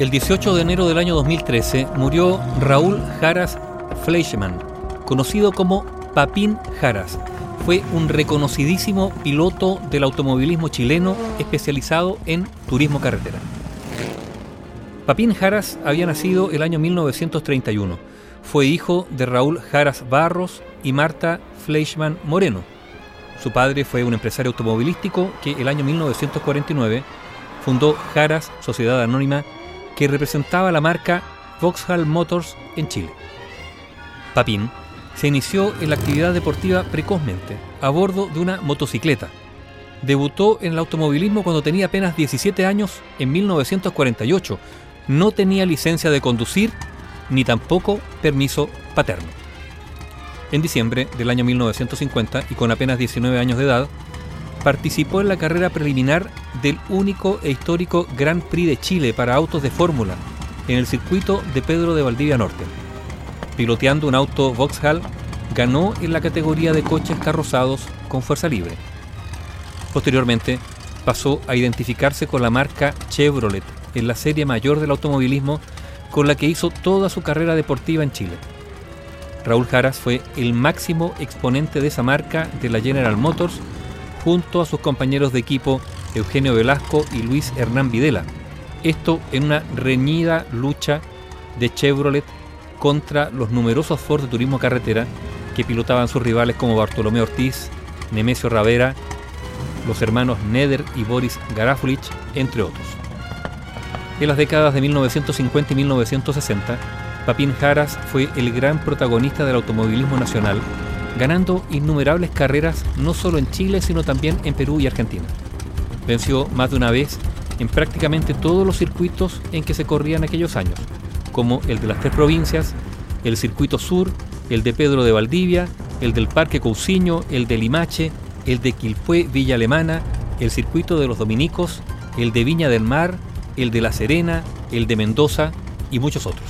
El 18 de enero del año 2013 murió Raúl Jaras Fleischmann, conocido como Papín Jaras. Fue un reconocidísimo piloto del automovilismo chileno especializado en turismo carretera. Papín Jaras había nacido el año 1931. Fue hijo de Raúl Jaras Barros y Marta Fleischmann Moreno. Su padre fue un empresario automovilístico que el año 1949 fundó Jaras Sociedad Anónima que representaba la marca Vauxhall Motors en Chile. Papín se inició en la actividad deportiva precozmente, a bordo de una motocicleta. Debutó en el automovilismo cuando tenía apenas 17 años en 1948. No tenía licencia de conducir ni tampoco permiso paterno. En diciembre del año 1950 y con apenas 19 años de edad, participó en la carrera preliminar del único e histórico Grand Prix de Chile para autos de fórmula en el circuito de Pedro de Valdivia Norte. Piloteando un auto Vauxhall, ganó en la categoría de coches carrozados con fuerza libre. Posteriormente, pasó a identificarse con la marca Chevrolet en la serie mayor del automovilismo con la que hizo toda su carrera deportiva en Chile. Raúl Jaras fue el máximo exponente de esa marca de la General Motors junto a sus compañeros de equipo Eugenio Velasco y Luis Hernán Videla. Esto en una reñida lucha de Chevrolet contra los numerosos Ford de turismo carretera que pilotaban sus rivales como Bartolomé Ortiz, Nemesio Ravera, los hermanos Neder y Boris Garafulich, entre otros. En las décadas de 1950 y 1960, Papín Jaras fue el gran protagonista del automovilismo nacional ganando innumerables carreras no solo en Chile, sino también en Perú y Argentina. Venció más de una vez en prácticamente todos los circuitos en que se corrían aquellos años, como el de las tres provincias, el Circuito Sur, el de Pedro de Valdivia, el del Parque Cousiño, el de Limache, el de Quilpué Villa Alemana, el Circuito de los Dominicos, el de Viña del Mar, el de La Serena, el de Mendoza y muchos otros.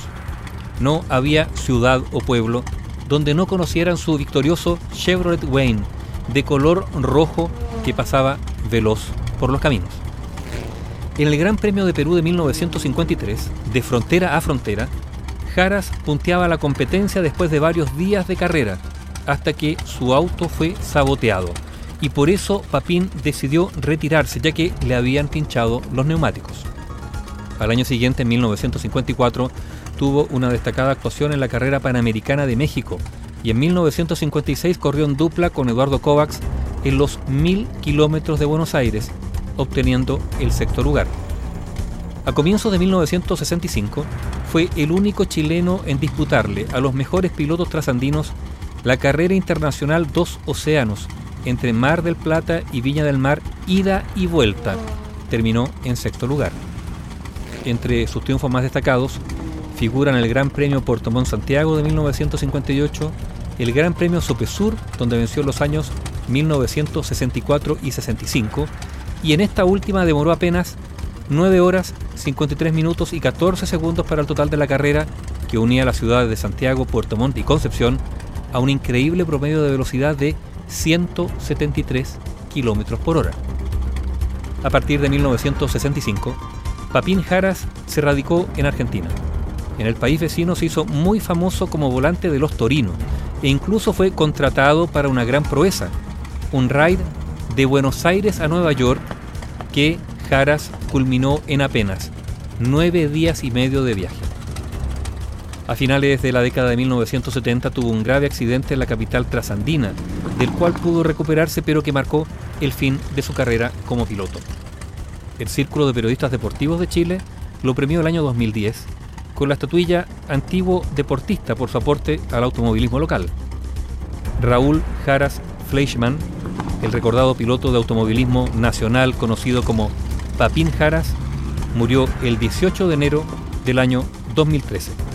No había ciudad o pueblo donde no conocieran su victorioso Chevrolet Wayne de color rojo que pasaba veloz por los caminos. En el Gran Premio de Perú de 1953, de frontera a frontera, Jaras punteaba la competencia después de varios días de carrera, hasta que su auto fue saboteado, y por eso Papín decidió retirarse ya que le habían pinchado los neumáticos. Al año siguiente, en 1954, tuvo una destacada actuación en la carrera panamericana de México y en 1956 corrió en dupla con Eduardo Kovacs en los 1000 kilómetros de Buenos Aires, obteniendo el sexto lugar. A comienzos de 1965 fue el único chileno en disputarle a los mejores pilotos trasandinos la carrera internacional Dos Océanos entre Mar del Plata y Viña del Mar, ida y vuelta. Terminó en sexto lugar. Entre sus triunfos más destacados figuran el Gran Premio Puerto Montt Santiago de 1958, el Gran Premio Sopesur, donde venció los años 1964 y 65, y en esta última demoró apenas 9 horas, 53 minutos y 14 segundos para el total de la carrera que unía las ciudades de Santiago, Puerto Montt y Concepción a un increíble promedio de velocidad de 173 kilómetros por hora. A partir de 1965, Papín Jaras se radicó en Argentina. En el país vecino se hizo muy famoso como volante de los Torinos e incluso fue contratado para una gran proeza, un raid de Buenos Aires a Nueva York que Jaras culminó en apenas nueve días y medio de viaje. A finales de la década de 1970 tuvo un grave accidente en la capital trasandina, del cual pudo recuperarse pero que marcó el fin de su carrera como piloto. El Círculo de Periodistas Deportivos de Chile lo premió el año 2010 con la estatuilla Antiguo Deportista por su aporte al automovilismo local. Raúl Jaras Fleischmann, el recordado piloto de automovilismo nacional conocido como Papín Jaras, murió el 18 de enero del año 2013.